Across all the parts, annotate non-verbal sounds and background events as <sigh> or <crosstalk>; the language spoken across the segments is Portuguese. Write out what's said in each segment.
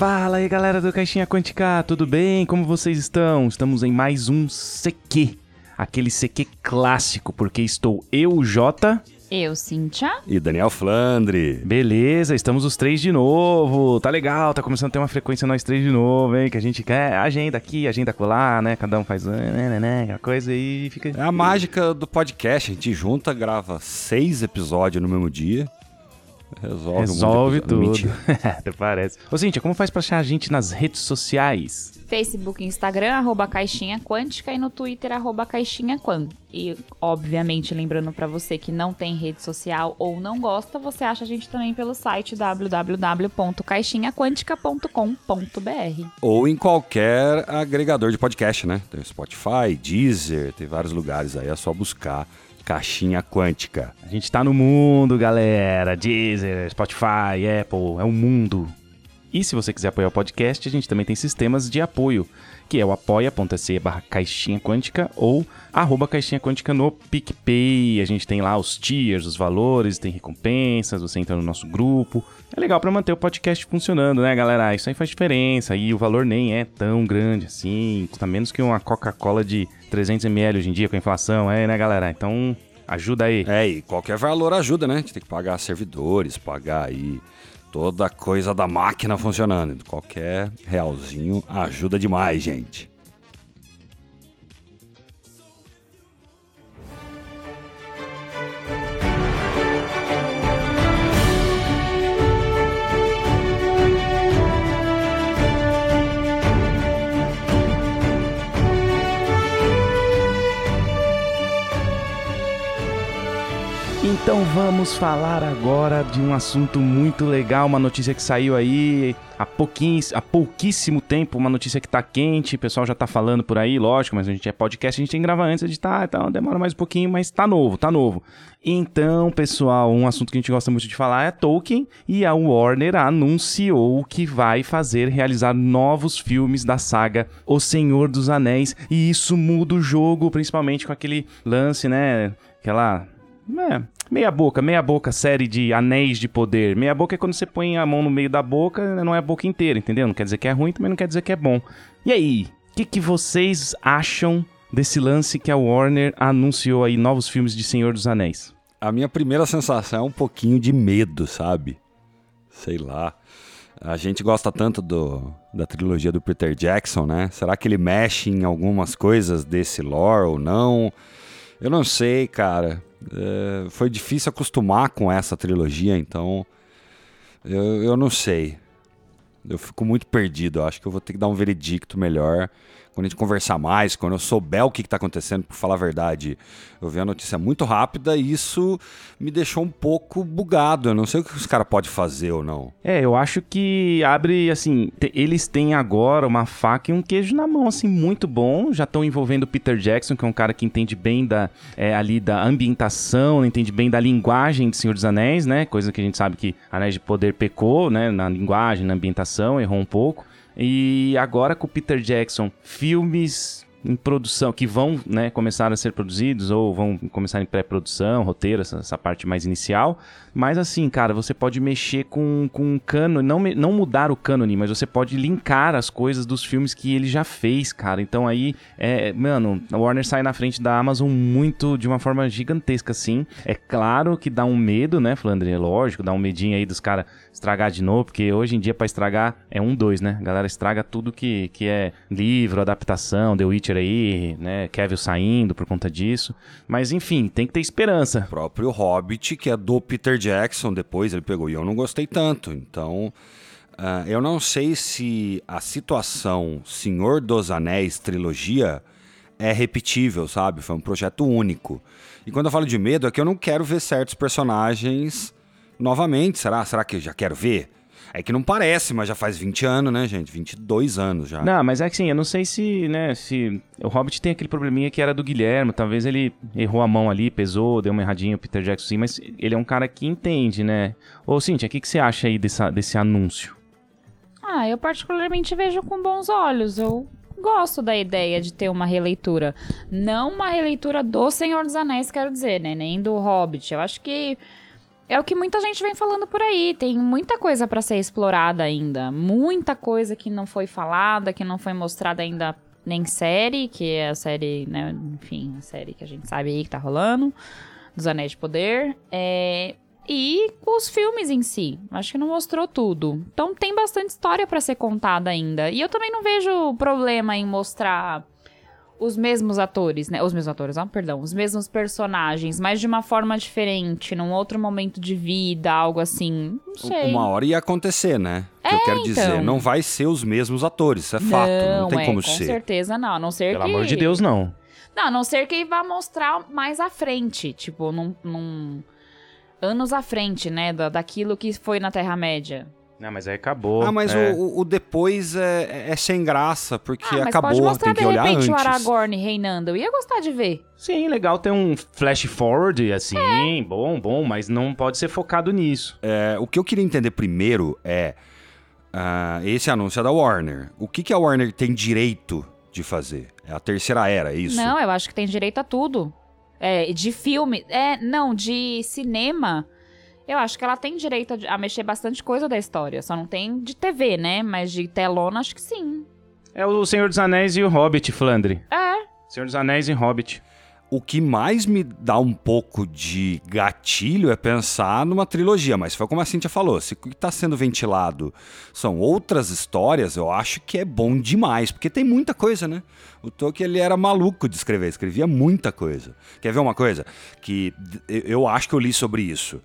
Fala aí galera do Caixinha Quântica, tudo bem? Como vocês estão? Estamos em mais um CQ, aquele CQ clássico, porque estou eu, Jota. Eu, Cíntia. E Daniel Flandre. Beleza, estamos os três de novo. Tá legal, tá começando a ter uma frequência nós três de novo, hein? Que a gente quer agenda aqui, agenda colar, né? Cada um faz né, né, né, aquela coisa e fica. É a mágica do podcast. A gente junta, grava seis episódios no mesmo dia. Resolve, Resolve tudo. <laughs> Até parece. Ô, Cíntia, como faz pra achar a gente nas redes sociais? Facebook e Instagram, arroba Caixinha Quântica e no Twitter, arroba Caixinha Quan. E, obviamente, lembrando para você que não tem rede social ou não gosta, você acha a gente também pelo site www.caixinhaquântica.com.br. Ou em qualquer agregador de podcast, né? Tem Spotify, Deezer, tem vários lugares aí, é só buscar Caixinha Quântica. A gente tá no mundo, galera. Deezer, Spotify, Apple, é o mundo. E se você quiser apoiar o podcast, a gente também tem sistemas de apoio, que é o apoia.se barra caixinha quântica ou arroba caixinha quântica no PicPay. A gente tem lá os tiers, os valores, tem recompensas, você entra no nosso grupo. É legal para manter o podcast funcionando, né, galera? Isso aí faz diferença e o valor nem é tão grande assim, custa menos que uma Coca-Cola de 300ml hoje em dia com a inflação, é, né, galera? Então, ajuda aí. É, e qualquer valor ajuda, né? A gente tem que pagar servidores, pagar aí toda coisa da máquina funcionando. Qualquer realzinho ajuda demais, gente. Então vamos falar agora de um assunto muito legal, uma notícia que saiu aí há, há pouquíssimo tempo, uma notícia que tá quente, o pessoal já tá falando por aí, lógico, mas a gente é podcast, a gente tem que gravar antes editar, então demora mais um pouquinho, mas tá novo, tá novo. Então, pessoal, um assunto que a gente gosta muito de falar é Tolkien, e a Warner anunciou que vai fazer, realizar novos filmes da saga O Senhor dos Anéis, e isso muda o jogo, principalmente com aquele lance, né, aquela é, meia boca, meia boca série de anéis de poder. Meia boca é quando você põe a mão no meio da boca, não é a boca inteira, entendeu? Não quer dizer que é ruim, também não quer dizer que é bom. E aí, o que, que vocês acham desse lance que a Warner anunciou aí novos filmes de Senhor dos Anéis? A minha primeira sensação é um pouquinho de medo, sabe? Sei lá. A gente gosta tanto do, da trilogia do Peter Jackson, né? Será que ele mexe em algumas coisas desse lore ou não? Eu não sei, cara. É, foi difícil acostumar com essa trilogia, então eu, eu não sei. Eu fico muito perdido. Eu acho que eu vou ter que dar um veredicto melhor quando a gente conversar mais, quando eu souber o que está acontecendo, por falar a verdade, eu vi a notícia muito rápida e isso me deixou um pouco bugado. Eu não sei o que os caras podem fazer ou não. É, eu acho que abre, assim, eles têm agora uma faca e um queijo na mão, assim, muito bom. Já estão envolvendo o Peter Jackson, que é um cara que entende bem da, é, ali da ambientação, entende bem da linguagem de Senhor dos Anéis, né? Coisa que a gente sabe que Anéis de Poder pecou, né? Na linguagem, na ambientação, errou um pouco. E agora com o Peter Jackson, filmes em produção, que vão né, começar a ser produzidos ou vão começar em pré-produção, roteiro, essa, essa, parte mais inicial. Mas assim, cara, você pode mexer com, com um cânone, não, não mudar o cânone, mas você pode linkar as coisas dos filmes que ele já fez, cara. Então aí, é, mano, a Warner sai na frente da Amazon muito, de uma forma gigantesca, assim. É claro que dá um medo, né, Flandre? É lógico, dá um medinho aí dos caras estragar de novo, porque hoje em dia para estragar é um, dois, né? A galera estraga tudo que, que é livro, adaptação, The Witcher aí, né? Kevin saindo por conta disso. Mas enfim, tem que ter esperança. O próprio Hobbit, que é do Peter Jackson, depois ele pegou e eu não gostei tanto. Então, uh, eu não sei se a situação Senhor dos Anéis trilogia é repetível, sabe? Foi um projeto único. E quando eu falo de medo, é que eu não quero ver certos personagens novamente. Será? Será que eu já quero ver? É que não parece, mas já faz 20 anos, né, gente? 22 anos já. Não, mas é que sim, eu não sei se, né, se... O Hobbit tem aquele probleminha que era do Guilherme, talvez ele errou a mão ali, pesou, deu uma erradinha, o Peter Jackson sim, mas ele é um cara que entende, né? Ô, Cintia, o que, que você acha aí dessa, desse anúncio? Ah, eu particularmente vejo com bons olhos, eu gosto da ideia de ter uma releitura. Não uma releitura do Senhor dos Anéis, quero dizer, né, nem do Hobbit. Eu acho que É o que muita gente vem falando por aí. Tem muita coisa para ser explorada ainda. Muita coisa que não foi falada, que não foi mostrada ainda nem série, que é a série, né? Enfim, a série que a gente sabe aí que tá rolando. Dos Anéis de Poder. É, e os filmes em si. Acho que não mostrou tudo. Então tem bastante história para ser contada ainda. E eu também não vejo problema em mostrar os mesmos atores, né? Os mesmos atores, ah, perdão. Os mesmos personagens, mas de uma forma diferente, num outro momento de vida, algo assim. Não sei. Uma hora ia acontecer, né? É, eu quero dizer, então. não vai ser os mesmos atores, isso é fato, não tem é, como com ser. certeza não. A não ser Pelo que... amor de Deus, não. Não, a não ser que vá mostrar mais à frente, tipo, num... num... Anos à frente, né? Da, daquilo que foi na Terra-média. Não, mas aí acabou. Ah, mas é. o, o- depois é, é sem graça, porque Ah, mas acabou, pode mostrar tem que de olhar repente antes. o Aragorn reinando. Eu ia gostar de ver. Sim, legal ter um flash forward, assim, bom, bom, mas não pode ser focado nisso. É, o que eu queria entender primeiro é ah, esse anúncio é da Warner. O que, que a Warner tem direito de fazer? É a terceira era, é isso? Não, eu acho que tem direito a tudo. É, de filme. É, não, de cinema. Eu acho que ela tem direito a, a mexer bastante coisa da história. Só não tem de TV, né? Mas de telona, acho que sim. É o Senhor dos Anéis e o Hobbit, Flandre. É. Senhor dos Anéis e Hobbit. O que mais me dá um pouco de gatilho é pensar numa trilogia, mas foi como a Cintia falou, se o que está sendo ventilado são outras histórias, eu acho que é bom demais, porque tem muita coisa, né? O Tolkien, ele era maluco de escrever, escrevia muita coisa. Quer ver uma coisa? Que eu- eu acho que eu li sobre isso.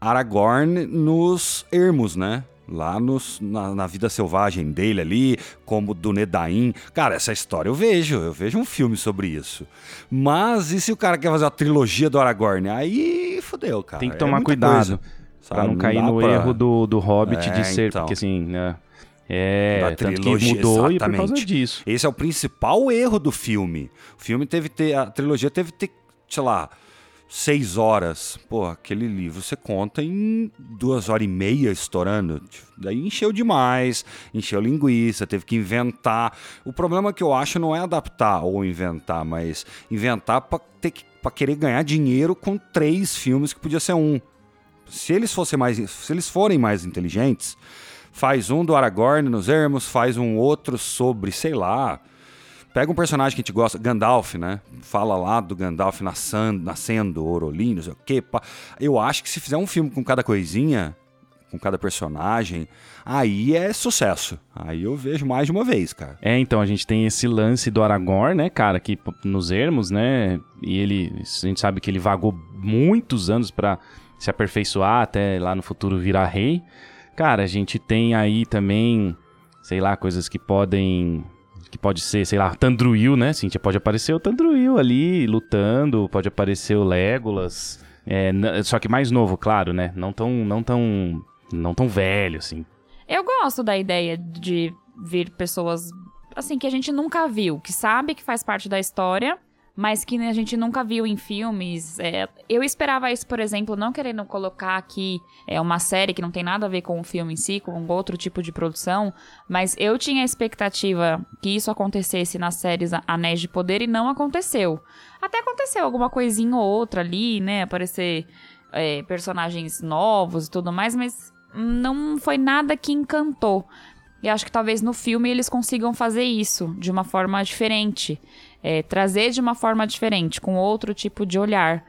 Aragorn nos Ermos, né? Lá nos, na, na vida selvagem dele ali, como do Nedain. Cara, essa história eu vejo, eu vejo um filme sobre isso. Mas e se o cara quer fazer uma trilogia do Aragorn? Aí fodeu, cara. Tem que É tomar muita cuidado coisa, pra sabe? não cair no pra- erro do, do Hobbit É, de ser, então. porque assim, né? É, Da trilogia, mudou e por causa exatamente. disso. Esse é o principal erro do filme. O filme teve que ter. A trilogia teve que ter, sei lá, seis horas. Pô, aquele livro você conta em duas horas e meia estourando. Daí encheu demais, encheu linguiça, teve que inventar. O problema que eu acho não é adaptar ou inventar, mas inventar pra, ter que, querer ganhar dinheiro com três filmes que podia ser um. Se eles fossem mais, se eles forem mais inteligentes, faz um do Aragorn nos Ermos, faz um outro sobre, sei lá, pega um personagem que a gente gosta, Gandalf, né? Fala lá do Gandalf nascendo, nascendo não sei o quê. pá. Eu acho que se fizer um filme com cada coisinha, com cada personagem, aí é sucesso. Aí eu vejo mais de uma vez, cara. É, então, a gente tem esse lance do Aragorn, né, cara, que nos ermos, né, e ele, a gente sabe que ele vagou muitos anos pra se aperfeiçoar até lá no futuro virar rei. Cara, a gente tem aí também, sei lá, coisas que podem que pode ser, sei lá, Tandruil, né? Cintia, pode aparecer o Tandruil ali lutando, pode aparecer o Legolas. É, só que mais novo, claro, né? Não tão, não tão, não tão velho, assim. Eu gosto da ideia de vir pessoas assim que a gente nunca viu, que sabe que faz parte da história, mas que a gente nunca viu em filmes. É, eu esperava isso, por exemplo, não querendo colocar aqui é uma série que não tem nada a ver com o filme em si, com outro tipo de produção, mas eu tinha a expectativa que isso acontecesse nas séries Anéis de Poder e não aconteceu. Até aconteceu alguma coisinha ou outra ali, né? Aparecer é, personagens novos e tudo mais, mas não foi nada que encantou. E acho que talvez no filme eles consigam fazer isso de uma forma diferente. É, trazer de uma forma diferente, com outro tipo de olhar.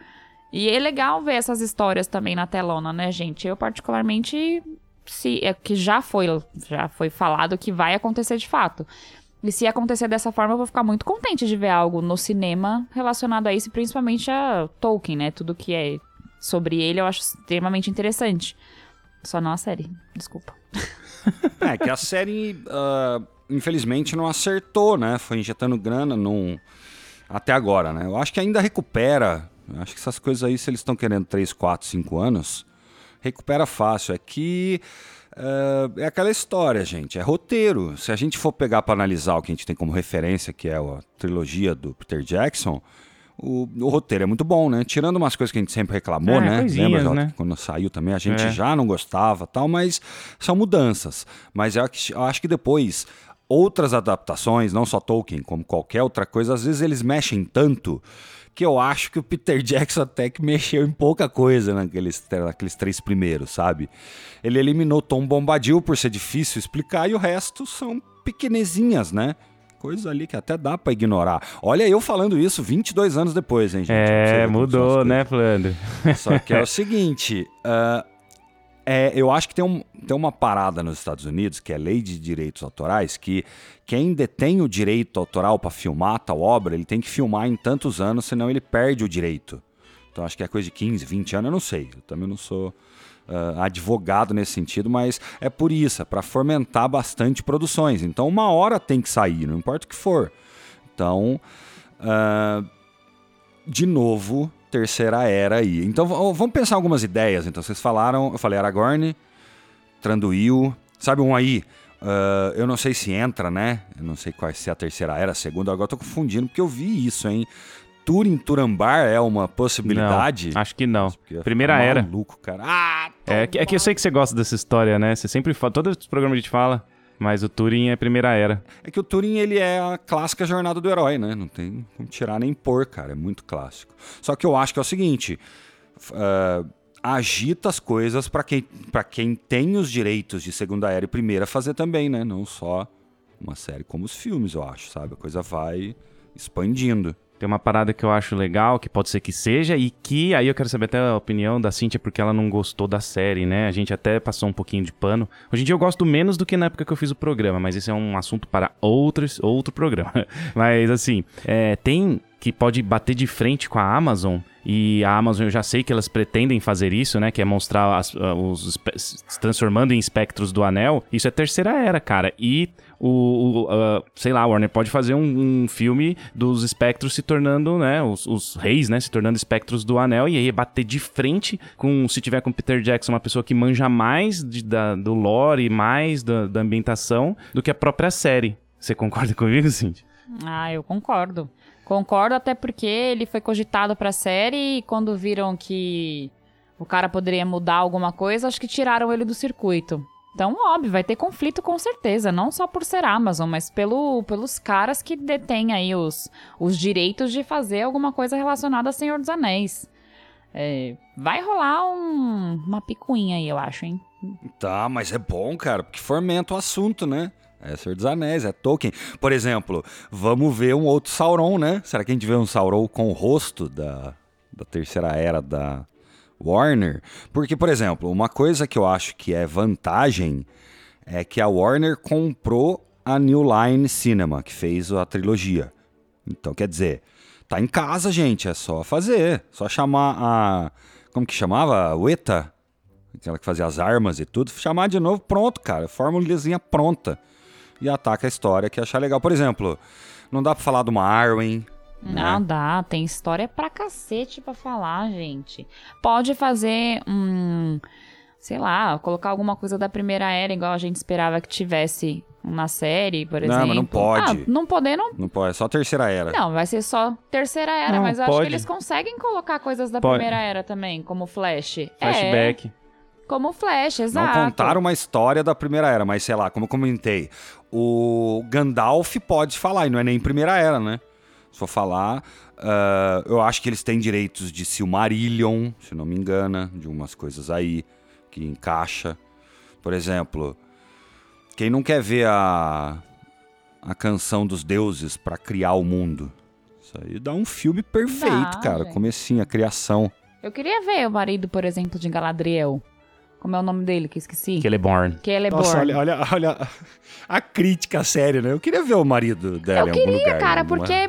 E é legal ver essas histórias também na telona, né, gente? Eu, particularmente, se, é que já foi, já foi falado que vai acontecer de fato. E se acontecer dessa forma, eu vou ficar muito contente de ver algo no cinema relacionado a isso, principalmente a Tolkien, né? Tudo que é sobre ele eu acho extremamente interessante. Só não a série, desculpa. <laughs> <laughs> É, que a série, ah, infelizmente, não acertou, né? Foi injetando grana num... até agora, né? Eu acho que ainda recupera. Eu acho que essas coisas aí, se eles estão querendo 3, 4, 5 anos, recupera fácil. É que ah, é aquela história, gente. É roteiro. Se a gente for pegar para analisar o que a gente tem como referência, que é a trilogia do Peter Jackson, o, o roteiro é muito bom, né? Tirando umas coisas que a gente sempre reclamou, É, né? Lembra, Jota, né? quando saiu também, a gente É. já não gostava tal, mas são mudanças. Mas eu, acho- eu acho que depois outras adaptações, não só Tolkien, como qualquer outra coisa, às vezes eles mexem tanto que eu acho que o Peter <laughs> Jackson até que mexeu em pouca coisa naqueles, naqueles três primeiros, sabe? Ele eliminou Tom Bombadil por ser difícil explicar e o resto são pequenezinhas, né? Coisas ali que até dá para ignorar. Olha eu falando isso 22 anos depois, hein, gente? É, mudou, né, Flandre? Só que é o <laughs> seguinte, uh, é, eu acho que tem, um, tem uma parada nos Estados Unidos, que é lei de direitos autorais, que quem detém o direito autoral para filmar tal obra, ele tem que filmar em tantos anos, senão ele perde o direito. Então acho que é coisa de 15, 20 anos, eu não sei. Eu também não sou uh, advogado nesse sentido, mas é por isso, é para fomentar bastante produções. Então uma hora tem que sair, não importa o que for. Então, uh, de novo, terceira era aí. Então vamos pensar algumas ideias. Então vocês falaram, eu falei Aragorn, Tranduil, sabe um aí? Uh, eu não sei se entra, né? Eu não sei qual se é a terceira era, a segunda. Agora eu tô confundindo porque eu vi isso, hein? Turin Turambar é uma possibilidade? Não, acho que não. Primeira era. Maluco, cara. Ah, é, é que eu sei que você gosta dessa história, né? Você sempre fala, todos os programas a gente fala. Mas o Turing é primeira era. É que o Turing ele é a clássica jornada do herói, né? Não tem como tirar nem pôr, cara. É muito clássico. Só que eu acho que é o seguinte: uh, agita as coisas para quem, pra quem tem os direitos de segunda era e primeira fazer também, né? Não só uma série como os filmes, eu acho, sabe? A coisa vai expandindo. Tem uma parada que eu acho legal, que pode ser que seja, e que aí eu quero saber até a opinião da Cintia, porque ela não gostou da série, né? A gente até passou um pouquinho de pano. Hoje em dia eu gosto menos do que na época que eu fiz o programa, mas esse é um assunto para outros, outro programa. <laughs> mas assim, é, tem que pode bater de frente com a Amazon. E a Amazon, eu já sei que elas pretendem fazer isso, né? Que é mostrar as, uh, os se transformando em espectros do anel. Isso é terceira era, cara. E o, o uh, sei lá, Warner pode fazer um, um, filme dos espectros se tornando, né? Os, os, reis, né? Se tornando espectros do anel. E aí bater de frente com, se tiver com Peter Jackson, uma pessoa que manja mais de, da, do lore mais da, da ambientação do que a própria série. Você concorda comigo, Cindy? Ah, eu concordo. Concordo, até porque ele foi cogitado pra série e quando viram que o cara poderia mudar alguma coisa, acho que tiraram ele do circuito. Então, óbvio, vai ter conflito com certeza, não só por ser Amazon, mas pelo, pelos caras que detêm aí os, os direitos de fazer alguma coisa relacionada a Senhor dos Anéis. É, vai rolar um, uma picuinha aí, eu acho, hein? Tá, mas é bom, cara, porque fomenta o assunto, né? É Senhor dos Anéis, é Tolkien. Por exemplo, vamos ver um outro Sauron, né? Será que a gente vê um Sauron com o rosto da, da terceira era da Warner? Porque, por exemplo, uma coisa que eu acho que é vantagem é que a Warner comprou a New Line Cinema, que fez a trilogia. Então, quer dizer, tá em casa, gente, é só fazer. Só chamar a. Como que chamava? A Weta? Aquela que fazia as armas e tudo. Chamar de novo, pronto, cara. Formulazinha pronta e ataca a história que achar legal. Por exemplo, não dá pra falar de uma Arwen. Não né? dá, tem história pra cacete pra falar, gente. Pode fazer um. Sei lá, colocar alguma coisa da primeira era, igual a gente esperava que tivesse na série, por exemplo. Não, mas não pode. Ah, não poder, não. Não pode, é só terceira era. Não, vai ser só terceira era, não, mas eu pode. acho que eles conseguem colocar coisas da pode. primeira era também, como Flash. Flashback. É. Como Flash, exato. Não contaram uma história da primeira era, mas sei lá, como eu comentei, o Gandalf pode falar, e não é nem primeira era, né? For falar, uh, eu acho que eles têm direitos de Silmarillion, se não me engano, de umas coisas aí que encaixa. Por exemplo, quem não quer ver a, a canção dos deuses para criar o mundo? Isso aí dá um filme perfeito, dá, cara. Gente. Comecinho, a criação. Eu queria ver o marido, por exemplo, de Galadriel. Como é o nome dele que esqueci? Celeborn. Celeborn. Nossa, olha, olha, olha a crítica séria, né? Eu queria ver o marido dela eu em algum queria, lugar. cara, porque, é,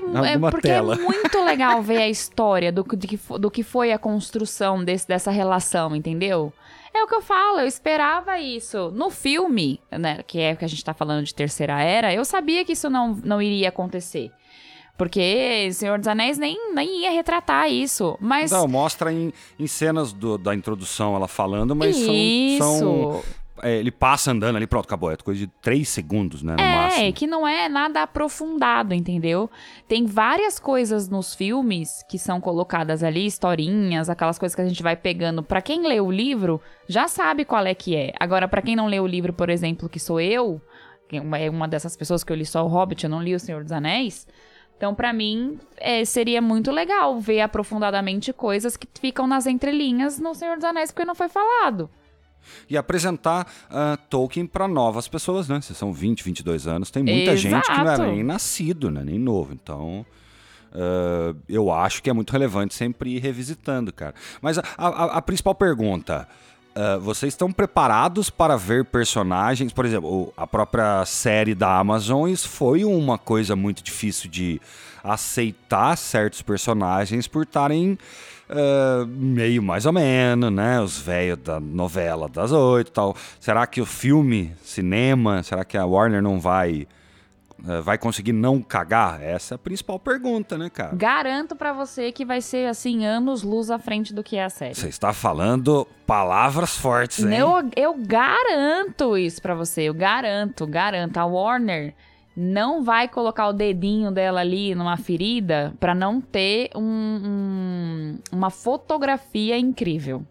porque é <laughs> muito legal ver a história do, que, do que foi a construção desse, dessa relação, entendeu? É o que eu falo, eu esperava isso. No filme, né, que é que a gente tá falando de Terceira Era, eu sabia que isso não, não iria acontecer. Porque Senhor dos Anéis nem, nem ia retratar isso. Mas. Não, mostra em, em cenas do, da introdução ela falando, mas isso. são. são é, ele passa andando ali, pronto, acabou. É coisa de três segundos, né? No é, máximo. que não é nada aprofundado, entendeu? Tem várias coisas nos filmes que são colocadas ali, historinhas, aquelas coisas que a gente vai pegando. Para quem lê o livro, já sabe qual é que é. Agora, para quem não lê o livro, por exemplo, que sou eu, que é uma dessas pessoas que eu li só o Hobbit, eu não li o Senhor dos Anéis. Então, pra mim, é, seria muito legal ver aprofundadamente coisas que ficam nas entrelinhas no Senhor dos Anéis, porque não foi falado. E apresentar uh, Tolkien para novas pessoas, né? Se são 20, 22 anos, tem muita gente que não é nem nascido, né? Nem novo. Então, uh, eu acho que é muito relevante sempre ir revisitando, cara. Mas a, a, a principal pergunta... Uh, vocês estão preparados para ver personagens? Por exemplo, a própria série da Amazon foi uma coisa muito difícil de aceitar certos personagens por estarem uh, meio mais ou menos, né? Os velhos da novela das oito e tal. Será que o filme, cinema, será que a Warner não vai vai conseguir não cagar? Essa é a principal pergunta, né, cara? Garanto para você que vai ser, assim, anos luz à frente do que é a série. Você está falando palavras fortes, hein? Eu, eu garanto isso para você, eu garanto, garanto. A Warner não vai colocar o dedinho dela ali numa ferida para não ter um, um, uma fotografia incrível.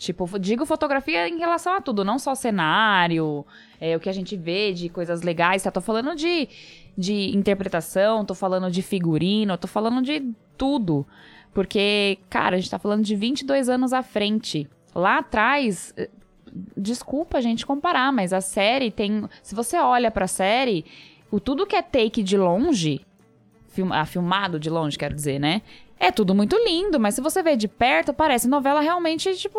Tipo, digo fotografia em relação a tudo, não só cenário, é, o que a gente vê de coisas legais, tá? Tô falando de, de interpretação, tô falando de figurino, tô falando de tudo. Porque, cara, a gente tá falando de 22 anos à frente. Lá atrás, eh, desculpa a gente comparar, mas a série tem. Se você olha pra série, o tudo que é take de longe, ah, filmado de longe, quero dizer, né? É tudo muito lindo, mas se você vê de perto, parece novela realmente, tipo,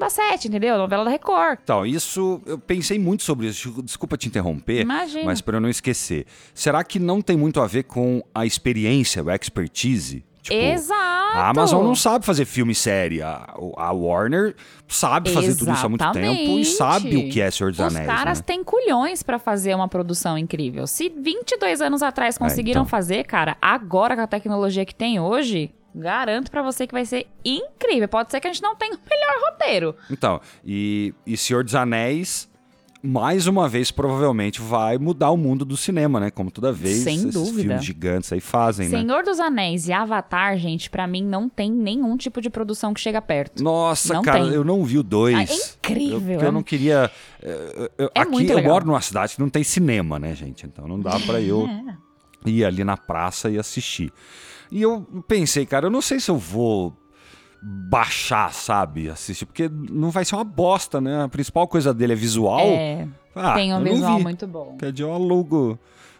da sete, entendeu? Novela da Record. Então, isso, eu pensei muito sobre isso. Desculpa te interromper, Imagina. mas para eu não esquecer. Será que não tem muito a ver com a experiência, o expertise Tipo, Exato. A Amazon não sabe fazer filme e série. A, a Warner sabe fazer Exatamente. tudo isso há muito tempo e sabe o que é Senhor dos Os Anéis. Os caras né? têm culhões para fazer uma produção incrível. Se 22 anos atrás conseguiram é, então. fazer, cara, agora com a tecnologia que tem hoje, Garanto para você que vai ser incrível. Pode ser que a gente não tenha o melhor roteiro. Então, e, e Senhor dos Anéis mais uma vez, provavelmente vai mudar o mundo do cinema, né? Como toda vez Sem esses dúvida. filmes gigantes aí fazem, Senhor né? Senhor dos Anéis e Avatar, gente, para mim não tem nenhum tipo de produção que chega perto. Nossa, não cara, tem. eu não vi o dois. Ah, é incrível. Eu, eu não queria... Eu, eu, é aqui eu moro numa cidade que não tem cinema, né, gente? Então não dá <laughs> para eu é. ir ali na praça e assistir. E eu pensei, cara, eu não sei se eu vou baixar, sabe? Assistir, porque não vai ser uma bosta, né? A principal coisa dele é visual. É, ah, tem um visual muito bom. Quer dizer, eu alugo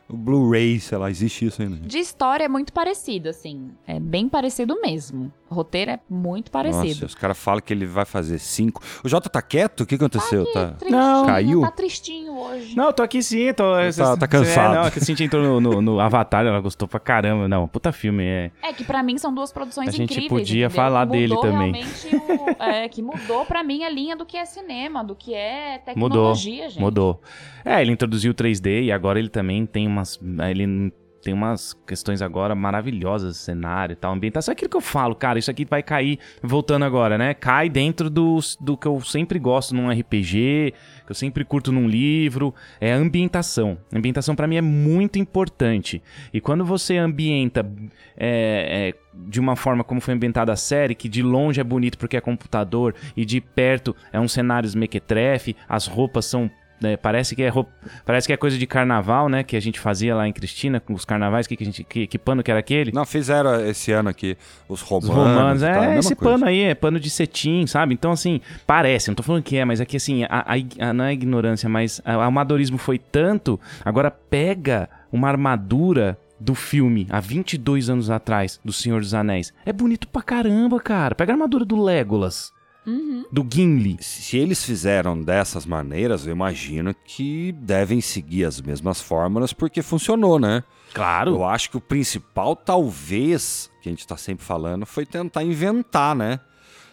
o Blu-ray, sei lá, existe isso ainda. De história é muito parecido, assim. É bem parecido mesmo. O roteiro é muito parecido. Nossa, os caras falam que ele vai fazer cinco. O Jota tá quieto? O que aconteceu? Tá, tá... Não. Caiu? Tá tristinho hoje. Não, tô aqui sim, tô. Tá, tá cansado. É, não, que a Cintia entrou no, no, no, Avatar, ela gostou pra caramba. Não, puta filme. É, é que pra mim são duas produções incríveis. A gente podia falar que dele também. O, é, que mudou pra mim a linha do que é cinema, do que é tecnologia, mudou, gente. Mudou. É, ele introduziu o 3D e agora ele também tem umas. Ele tem umas questões agora maravilhosas, cenário e tal, ambientação. É aquilo que eu falo, cara, isso aqui vai cair, voltando agora, né? Cai dentro do, do que eu sempre gosto num RPG, que eu sempre curto num livro, é ambientação. Ambientação para mim é muito importante. E quando você ambienta é, é, de uma forma como foi ambientada a série, que de longe é bonito porque é computador e de perto é um cenário mequetrefe, as roupas são é, parece, que é roupa, parece que é coisa de carnaval, né? Que a gente fazia lá em Cristina, com os carnavais. Que, que, a gente, que, que pano que era aquele? Não, fizeram esse ano aqui os romanos. Os romanos, é, tá, esse coisa. pano aí, é pano de cetim, sabe? Então, assim, parece, não tô falando que é, mas aqui, assim, a, a, a, não é ignorância, mas o amadorismo foi tanto. Agora pega uma armadura do filme, há 22 anos atrás, do Senhor dos Anéis. É bonito pra caramba, cara. Pega a armadura do Legolas. Uhum. Do Gimli. Se eles fizeram dessas maneiras, eu imagino que devem seguir as mesmas fórmulas porque funcionou, né? Claro. Eu acho que o principal, talvez, que a gente está sempre falando, foi tentar inventar, né?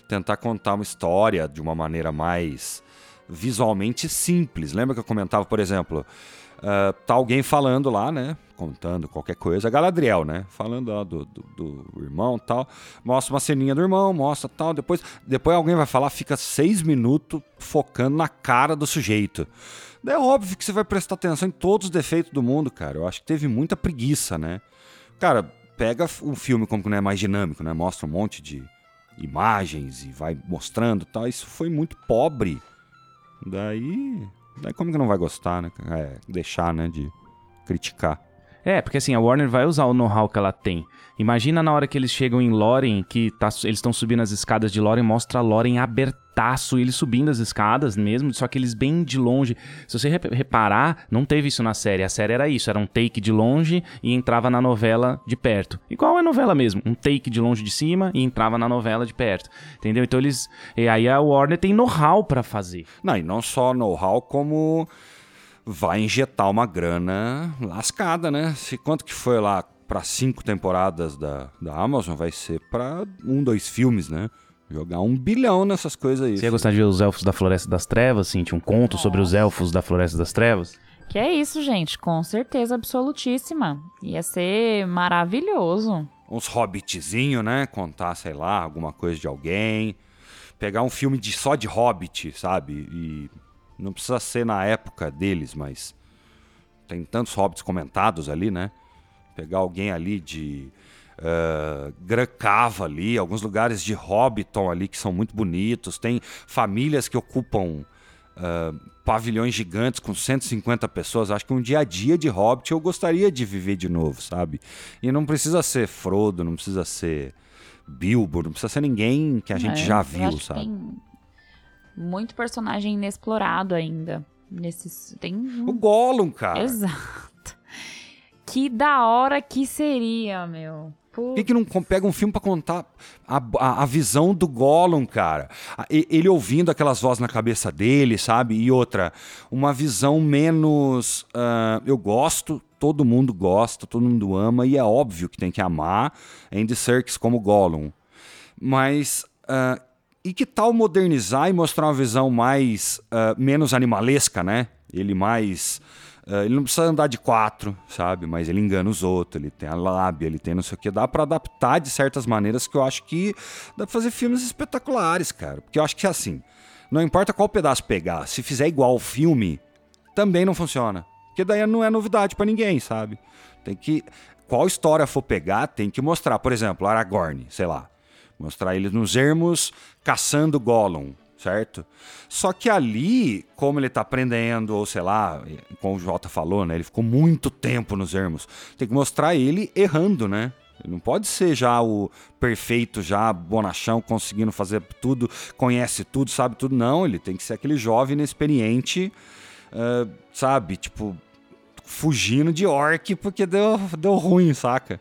Tentar contar uma história de uma maneira mais visualmente simples. Lembra que eu comentava, por exemplo, uh, tá alguém falando lá, né? Contando qualquer coisa. Galadriel, né? Falando lá do, do, do irmão tal. Mostra uma ceninha do irmão, mostra tal. Depois, depois alguém vai falar, fica seis minutos focando na cara do sujeito. É óbvio que você vai prestar atenção em todos os defeitos do mundo, cara. Eu acho que teve muita preguiça, né? Cara, pega um filme como que não é mais dinâmico, né? Mostra um monte de imagens e vai mostrando tal. Isso foi muito pobre. Daí Daí como que não vai gostar, né? É, deixar, né, de criticar. É, porque assim, a Warner vai usar o know-how que ela tem. Imagina na hora que eles chegam em Loren, que tá, eles estão subindo as escadas de Loren, mostra Loren abertaço, eles subindo as escadas mesmo, só que eles bem de longe. Se você reparar, não teve isso na série. A série era isso, era um take de longe e entrava na novela de perto. Igual a novela mesmo, um take de longe de cima e entrava na novela de perto. Entendeu? Então eles... E aí a Warner tem know-how pra fazer. Não, e não só know-how, como vai injetar uma grana lascada, né? Se quanto que foi lá para cinco temporadas da, da Amazon, vai ser para um, dois filmes, né? Jogar um bilhão nessas coisas aí. Você ia gostar de ver os Elfos da Floresta das Trevas, assim? Tinha um conto sobre os Elfos da Floresta das Trevas? Que é isso, gente. Com certeza absolutíssima. Ia ser maravilhoso. Uns hobbitzinho, né? Contar, sei lá, alguma coisa de alguém. Pegar um filme de, só de hobbit, sabe? E não precisa ser na época deles, mas tem tantos hobbits comentados ali, né? Pegar alguém ali de uh, Gran Cava ali, alguns lugares de Hobbiton ali que são muito bonitos. Tem famílias que ocupam uh, pavilhões gigantes com 150 pessoas. Acho que um dia a dia de Hobbit eu gostaria de viver de novo, sabe? E não precisa ser Frodo, não precisa ser Bilbo, não precisa ser ninguém que a gente é, já viu, sabe? Tem muito personagem inexplorado ainda. Nesses, tem O Gollum, cara. Exato. Que da hora que seria, meu. Por que, que não pega um filme para contar a, a, a, visão do Gollum, cara? Ele ouvindo aquelas vozes na cabeça dele, sabe? E outra, uma visão menos. Uh, eu gosto, todo mundo gosta, todo mundo ama, e é óbvio que tem que amar Andy Serkis como Gollum. Mas. Uh, e que tal modernizar e mostrar uma visão mais. Uh, menos animalesca, né? Ele mais. Uh, ele não precisa andar de quatro, sabe? Mas ele engana os outros, ele tem a lábia, ele tem não sei o que. Dá para adaptar de certas maneiras que eu acho que dá pra fazer filmes espetaculares, cara. Porque eu acho que assim, não importa qual pedaço pegar, se fizer igual o filme, também não funciona. Porque daí não é novidade para ninguém, sabe? Tem que. Qual história for pegar, tem que mostrar. Por exemplo, Aragorn, sei lá. Mostrar ele nos ermos caçando Gollum, certo? Só que ali, como ele tá aprendendo, ou sei lá, como o Jota falou, né? Ele ficou muito tempo nos ermos. Tem que mostrar ele errando, né? Ele não pode ser já o perfeito, já bonachão, conseguindo fazer tudo, conhece tudo, sabe tudo. Não, ele tem que ser aquele jovem inexperiente, uh, sabe? Tipo, fugindo de orc porque deu, deu ruim, saca?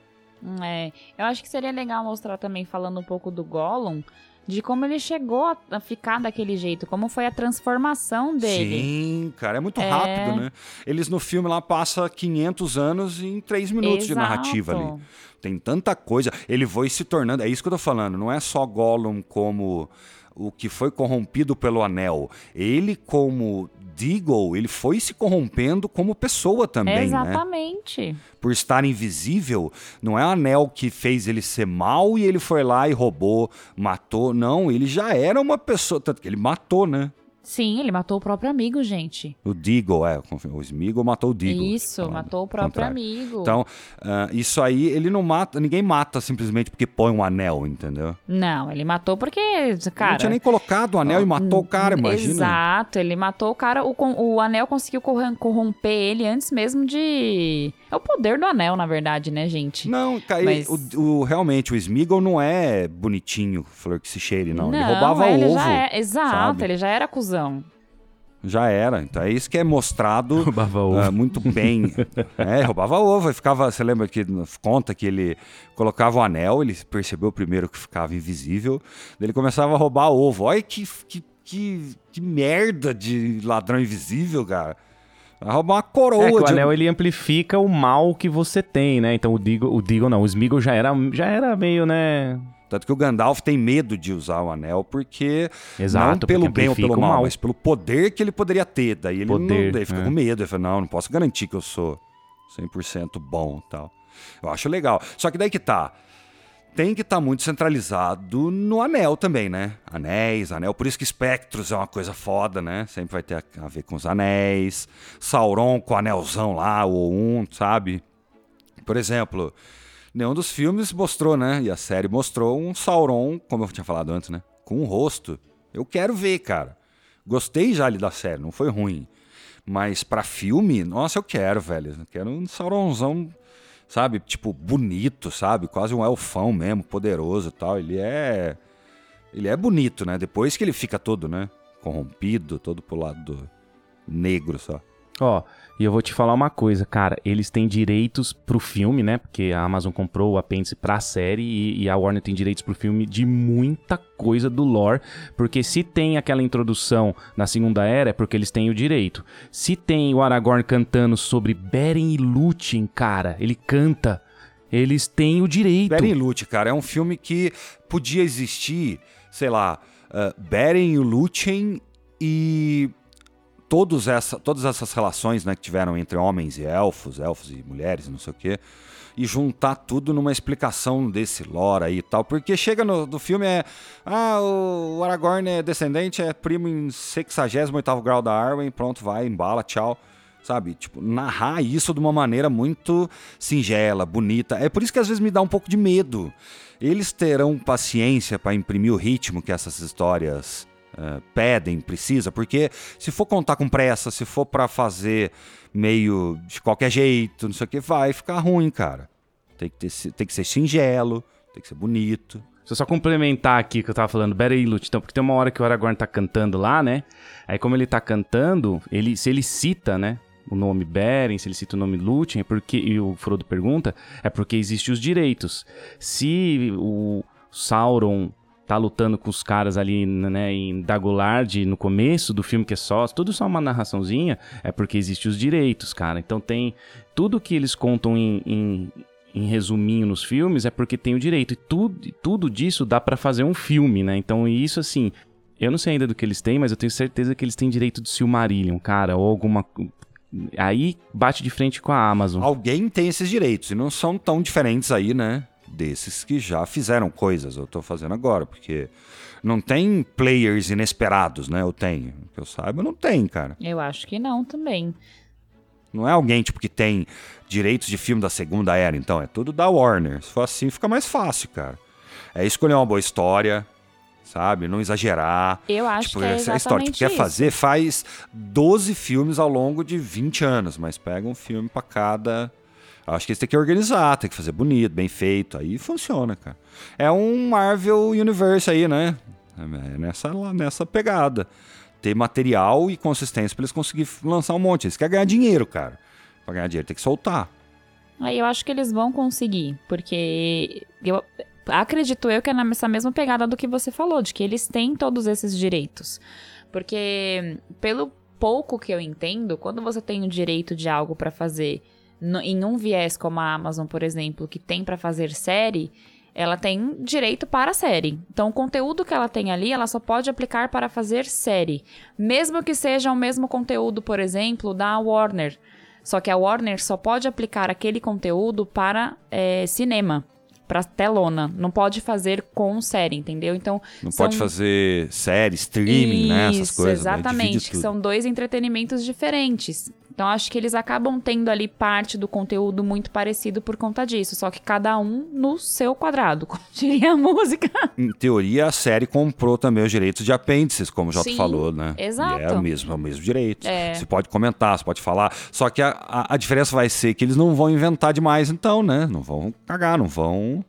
É, eu acho que seria legal mostrar também, falando um pouco do Gollum, de como ele chegou a ficar daquele jeito, como foi a transformação dele. Sim, cara, é muito é... rápido, né? Eles no filme lá passa 500 anos em 3 minutos Exato. de narrativa ali. Tem tanta coisa. Ele foi se tornando, é isso que eu tô falando, não é só Gollum como o que foi corrompido pelo anel. Ele, como Deagle, ele foi se corrompendo como pessoa também, né? Exatamente. Né? Por estar invisível, não é o anel que fez ele ser mal e ele foi lá e roubou, matou. Não, ele já era uma pessoa, tanto que ele matou, né? Sim, ele matou o próprio amigo, gente. O Deagle, é. O Smeagol matou o Deagle. Isso, matou o próprio contrário. amigo. Então, uh, isso aí, ele não mata... Ninguém mata simplesmente porque põe um anel, entendeu? Não, ele matou porque, cara... Não tinha nem colocado o anel e matou o cara, imagina. Exato, ele matou o cara. O, o anel conseguiu corromper ele antes mesmo de... É o poder do anel, na verdade, né, gente? Não, cara, Mas... o, o, realmente, o Smeagol não é bonitinho, flor que se cheire, não. não ele roubava ele ovo. É... Exato, sabe? ele já era acusado já era. Então é isso que é mostrado <laughs> roubava ovo. Uh, muito bem. <laughs> é, roubava ovo. E ficava, você lembra que conta que ele colocava o anel, ele percebeu primeiro que ficava invisível, daí ele começava a roubar ovo. Olha que, que, que, que merda de ladrão invisível, cara. Vai roubar uma coroa. É que o anel ele amplifica o mal que você tem, né? Então o Digo, o Digo não, o Smeagol já era, já era meio, né? Tanto que o Gandalf tem medo de usar o anel porque Exato, não pelo bem ou pelo mal, mal, mas pelo poder que ele poderia ter. Daí ele, poder, não, daí fica é. com medo. Ele fala, não, não posso garantir que eu sou 100% bom tal. Eu acho legal. Só que daí que tá. Tem que estar tá muito centralizado no anel também, né? Anéis, anel. Por isso que espectros é uma coisa foda, né? Sempre vai ter a ver com os anéis. Sauron com o anelzão lá, ou um, sabe? Por exemplo, nenhum dos filmes mostrou, né? E a série mostrou um Sauron, como eu tinha falado antes, né? Com um rosto. Eu quero ver, cara. Gostei já ali da série, não foi ruim. Mas pra filme, nossa, eu quero, velho. Eu quero um Sauronzão, sabe? Tipo, bonito, sabe? Quase um elfão mesmo, poderoso e tal. Ele é. Ele é bonito, né? Depois que ele fica todo, né? Corrompido, todo pro lado negro só. Ó, e eu vou te falar uma coisa, cara. Eles têm direitos pro filme, né? Porque a Amazon comprou o apêndice pra série e, e, a Warner tem direitos pro filme de muita coisa do lore. Porque se tem aquela introdução na Segunda Era, é porque eles têm o direito. Se tem o Aragorn cantando sobre Beren e Lúthien, cara, ele canta. Eles têm o direito. Beren e Lúthien, cara, é um filme que podia existir, sei lá, uh, Beren e Lúthien e todos essa, todas essas relações né, que tiveram entre homens e elfos, elfos e mulheres, não sei o quê, e juntar tudo numa explicação desse lore aí e tal. Porque chega no do filme é. Ah, o Aragorn é descendente, é primo em 68 grau da Arwen, pronto, vai, embala, tchau. Sabe? Tipo, narrar isso de uma maneira muito singela, bonita. É por isso que às vezes me dá um pouco de medo. Eles terão paciência para imprimir o ritmo que essas histórias Uh, pedem, precisa, porque se for contar com pressa, se for para fazer meio de qualquer jeito, não sei o que, vai ficar ruim, cara. Tem que, ter, tem que ser singelo, tem que ser bonito. Deixa eu só complementar aqui que eu tava falando, Berelut, então, porque tem uma hora que o Aragorn tá cantando lá, né? Aí como ele tá cantando, ele, se ele cita, né? O nome Beren, se ele cita o nome Lúthien, é porque, e o Frodo pergunta, é porque existem os direitos. Se o Sauron tá lutando com os caras ali, né, em Dagolard, no começo do filme, que é só, tudo só uma narraçãozinha, é porque existem os direitos, cara. Então tem tudo que eles contam em, em, em resuminho nos filmes é porque tem o direito. E tudo, tudo disso dá para fazer um filme, né? Então isso, assim, eu não sei ainda do que eles têm, mas eu tenho certeza que eles têm direito de Silmarillion, cara, ou alguma Aí bate de frente com a Amazon. Alguém tem esses direitos e não são tão diferentes aí, né? Desses que já fizeram coisas. Eu estou fazendo agora, porque não tem players inesperados, né? Eu tenho. Que eu saiba, não tem, cara. Eu acho que não também. Não é alguém tipo que tem direitos de filme da segunda era, então é tudo da Warner. Se for assim, fica mais fácil, cara. É escolher uma boa história, sabe? Não exagerar. Eu acho tipo, que é essa história que quer fazer, faz 12 filmes ao longo de 20 anos, mas pega um filme para cada Acho que eles têm que organizar, tem que fazer bonito, bem feito. Aí funciona, cara. É um Marvel Universe aí, né? É nessa, nessa pegada. Ter material e consistência para eles conseguirem lançar um monte. Eles querem ganhar dinheiro, cara. Pra ganhar dinheiro tem que soltar. Aí eu acho que eles vão conseguir, porque eu acredito eu que é nessa mesma pegada do que você falou, de que eles têm todos esses direitos. Porque pelo pouco que eu entendo, quando você tem o direito de algo para fazer no, em um viés como a Amazon, por exemplo, que tem para fazer série, ela tem direito para a série. Então, o conteúdo que ela tem ali, ela só pode aplicar para fazer série. Mesmo que seja o mesmo conteúdo, por exemplo, da Warner. Só que a Warner só pode aplicar aquele conteúdo para é, cinema pra telona. Não pode fazer com série, entendeu? Então. Não são... pode fazer série, streaming, Isso, né? Essas coisas. Né? Exatamente. Né? São dois entretenimentos diferentes. Então acho que eles acabam tendo ali parte do conteúdo muito parecido por conta disso, só que cada um no seu quadrado, <laughs> como diria a música. Em teoria, a série comprou também os direitos de apêndices, como o Jota falou, né? Exato. E é o mesmo, é o mesmo direito. É. Você pode comentar, você pode falar. Só que a, a, a diferença vai ser que eles não vão inventar demais, então, né? Não vão cagar, não vão.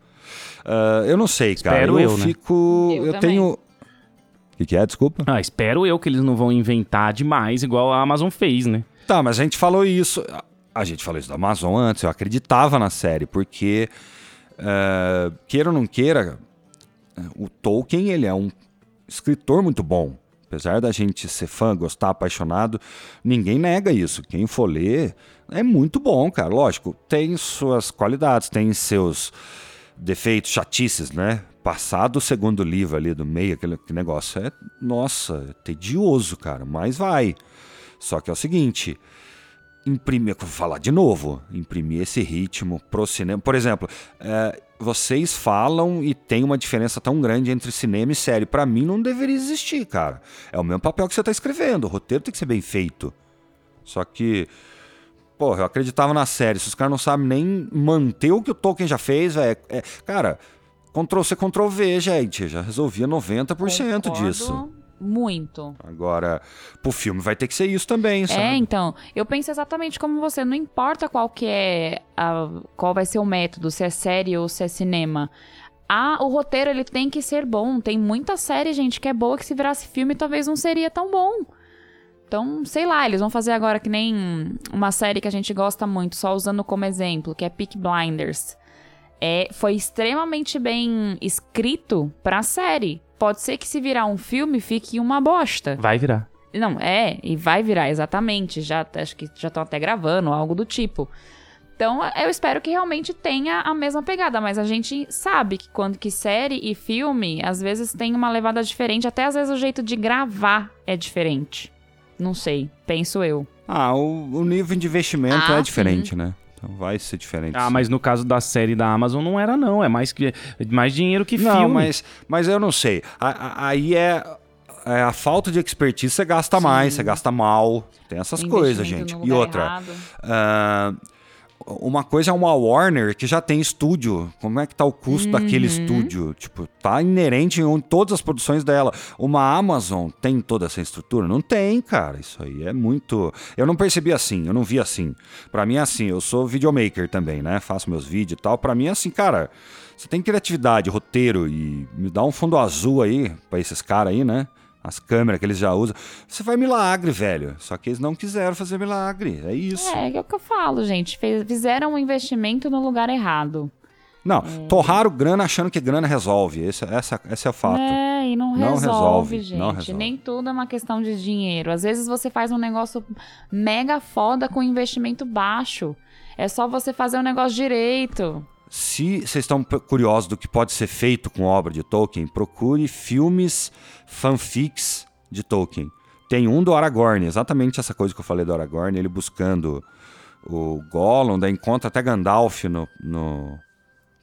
Uh, eu não sei, cara. Espero eu, eu né? fico. Eu, eu tenho. O que, que é? Desculpa. Ah, espero eu que eles não vão inventar demais, igual a Amazon fez, né? Tá, mas a gente falou isso. A gente falou isso da Amazon antes, eu acreditava na série, porque, uh, queira ou não queira, o Tolkien ele é um escritor muito bom. Apesar da gente ser fã, gostar, apaixonado, ninguém nega isso. Quem for ler é muito bom, cara. Lógico, tem suas qualidades, tem seus defeitos, chatices, né? Passado o segundo livro ali do meio, aquele, negócio é, nossa, é tedioso, cara, mas vai. Só que é o seguinte, imprimir, vou falar de novo, imprimir esse ritmo pro cinema. Por exemplo, é, vocês falam e tem uma diferença tão grande entre cinema e série. Para mim não deveria existir, cara. É o mesmo papel que você tá escrevendo. O roteiro tem que ser bem feito. Só que, porra, eu acreditava na série. Se os caras não sabem nem manter o que o Tolkien já fez, é, é cara, Ctrl C, Ctrl V, gente. Já resolvia 90% Concordo. disso Muito. Agora, pro filme vai ter que ser isso também, sabe? É, então, eu penso exatamente como você, não importa qual que é a, qual vai ser o método, se é série ou se é cinema. Ah, o roteiro ele tem que ser bom. Tem muita série, gente, que é boa que se virasse filme talvez não seria tão bom. Então, sei lá, eles vão fazer agora que nem uma série que a gente gosta muito, só usando como exemplo, que é Peak Blinders. É, foi extremamente bem escrito pra série. Pode ser que se virar um filme fique uma bosta. Vai virar. Não, é, e vai virar, exatamente. Já acho que já estão até gravando, algo do tipo. Então, eu espero que realmente tenha a mesma pegada, mas a gente sabe que quando que série e filme, às vezes tem uma levada diferente, até às vezes o jeito de gravar é diferente. Não sei, penso eu. Ah, o, o nível de investimento Ah, é diferente, né? Então vai ser diferente. Ah, sim. mas no caso da série da Amazon não era, não. É mais, que, mais dinheiro que Não, filme. mas, mas eu não sei. A- a- aí é, é a falta de expertise, você gasta mais, você gasta mal. Tem essas coisas, gente. E outra, errado. Uma coisa é uma Warner que já tem estúdio. Como é que tá o custo daquele Uhum. estúdio? Tipo, tá inerente em todas as produções dela. Uma Amazon tem toda essa estrutura? Não tem, cara. Isso aí é muito. Eu não percebi assim, eu não vi assim. Pra mim é assim, eu sou videomaker também, né? Faço meus vídeos e tal. Pra mim é assim, cara. Você tem criatividade, roteiro e me dá um fundo azul aí pra esses caras aí, né? As câmeras que eles já usam. Você vai milagre, velho. Só que eles não quiseram fazer milagre. É isso. É, é o que eu falo, gente. Fez- Fizeram um investimento no lugar errado. Não, torraram grana achando que grana resolve. Esse, essa, esse é o fato. É, e não, Não resolve, resolve, gente. não resolve. Nem tudo é uma questão de dinheiro. Às vezes você faz um negócio mega foda com investimento baixo. É só você fazer o negócio direito. Se vocês estão curiosos do que pode ser feito com obra de Tolkien, procure filmes fanfics de Tolkien. Tem um do Aragorn, exatamente essa coisa que eu falei do Aragorn, ele buscando o Gollum, daí encontra até Gandalf no, no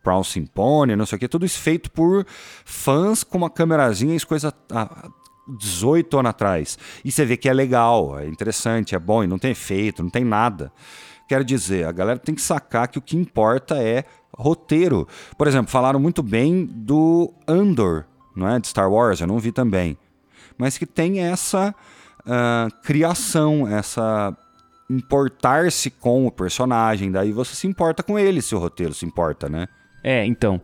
Prawn Pony, não sei o que, tudo isso feito por fãs com uma câmerazinha, isso coisa há 18 anos atrás. E você vê que é legal, é interessante, é bom, e não tem efeito, não tem nada. Quero dizer, a galera tem que sacar que o que importa é roteiro. Por exemplo, falaram muito bem do Andor, não é? De Star Wars, eu não vi também. Mas que tem essa ah, criação, essa importar-se com o personagem, daí você se importa com ele se o roteiro se importa, né? É, então.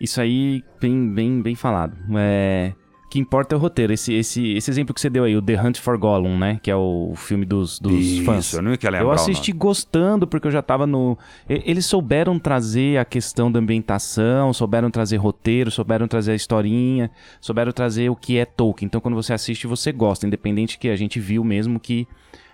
Isso aí, bem, bem, bem falado. É, que importa é o roteiro. Esse, esse, esse exemplo que você deu aí, o The Hunt for Gollum, né? Que é o filme dos, dos Isso, fãs. eu não ia lembrar Eu assisti gostando, porque eu já tava no. Eles souberam trazer a questão da ambientação, souberam trazer roteiro, souberam trazer a historinha, souberam trazer o que é Tolkien. Então, quando você assiste, você gosta, independente que a gente viu mesmo que.